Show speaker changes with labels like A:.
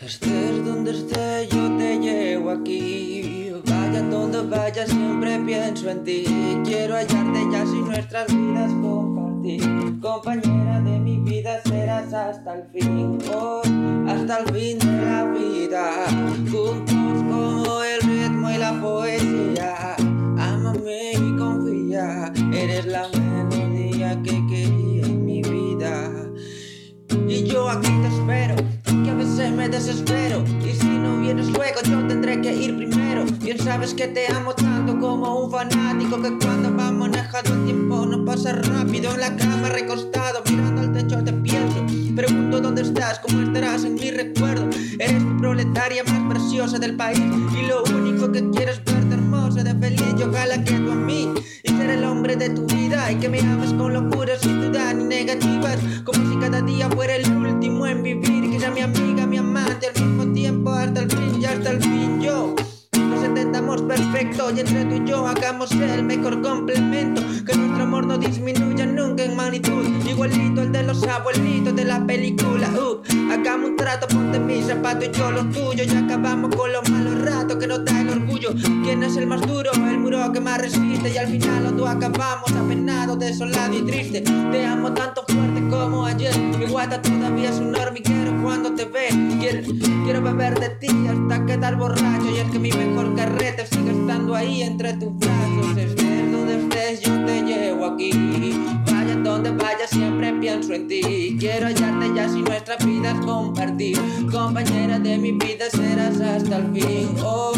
A: Estés donde esté, yo te llevo aquí. Vaya donde vaya, siempre pienso en ti. Quiero hallarte ya sin nuestras vidas compartir. Compañera de mi vida serás hasta el fin. Oh, hasta el fin de la vida. Juntos como el ritmo y la poesía. Ámame y confía. Eres la melodía que quería Bien sabes que te amo tanto como un fanático. Que cuando va manejando el tiempo no pasa rápido. En la cama recostado, mirando al techo te pienso. Pregunto dónde estás, cómo estarás en mi recuerdo. Eres mi proletaria más preciosa del país. Y lo único que quiero es verte hermosa de feliz. Y ojalá que tú a mí y ser el hombre de tu vida. Y que me ames con locura sin duda ni negativas. Como si cada día fuera el último en vivir. Que sea mi amiga, mi amante al mismo tiempo. Hasta el fin y hasta el fin yo. Entendamos perfecto y entre tú y yo hagamos el mejor complemento. Que nuestro amor no disminuya nunca en magnitud. Igualito el de los abuelitos de la película. Uh, hagamos un trato, ponte mi zapato y yo los tuyos. Y acabamos con los malos ratos que nos da el orgullo. ¿Quién es el más duro? El muro que más resiste. Y al final los dos acabamos apenado, desolado y triste. Te amo tanto fuerte como ayer. Mi guata todavía es un hormiguero cuando te ve. Quiero, beber de ti hasta quedar borracho. Y es que mi mejor carrete sigue estando ahí entre tus brazos. Estés donde estés, yo te llevo aquí. Vaya donde vaya, siempre pienso en ti. Quiero hallarte ya si nuestras vidas compartir. Compañera de mi vida serás hasta el fin. Oh,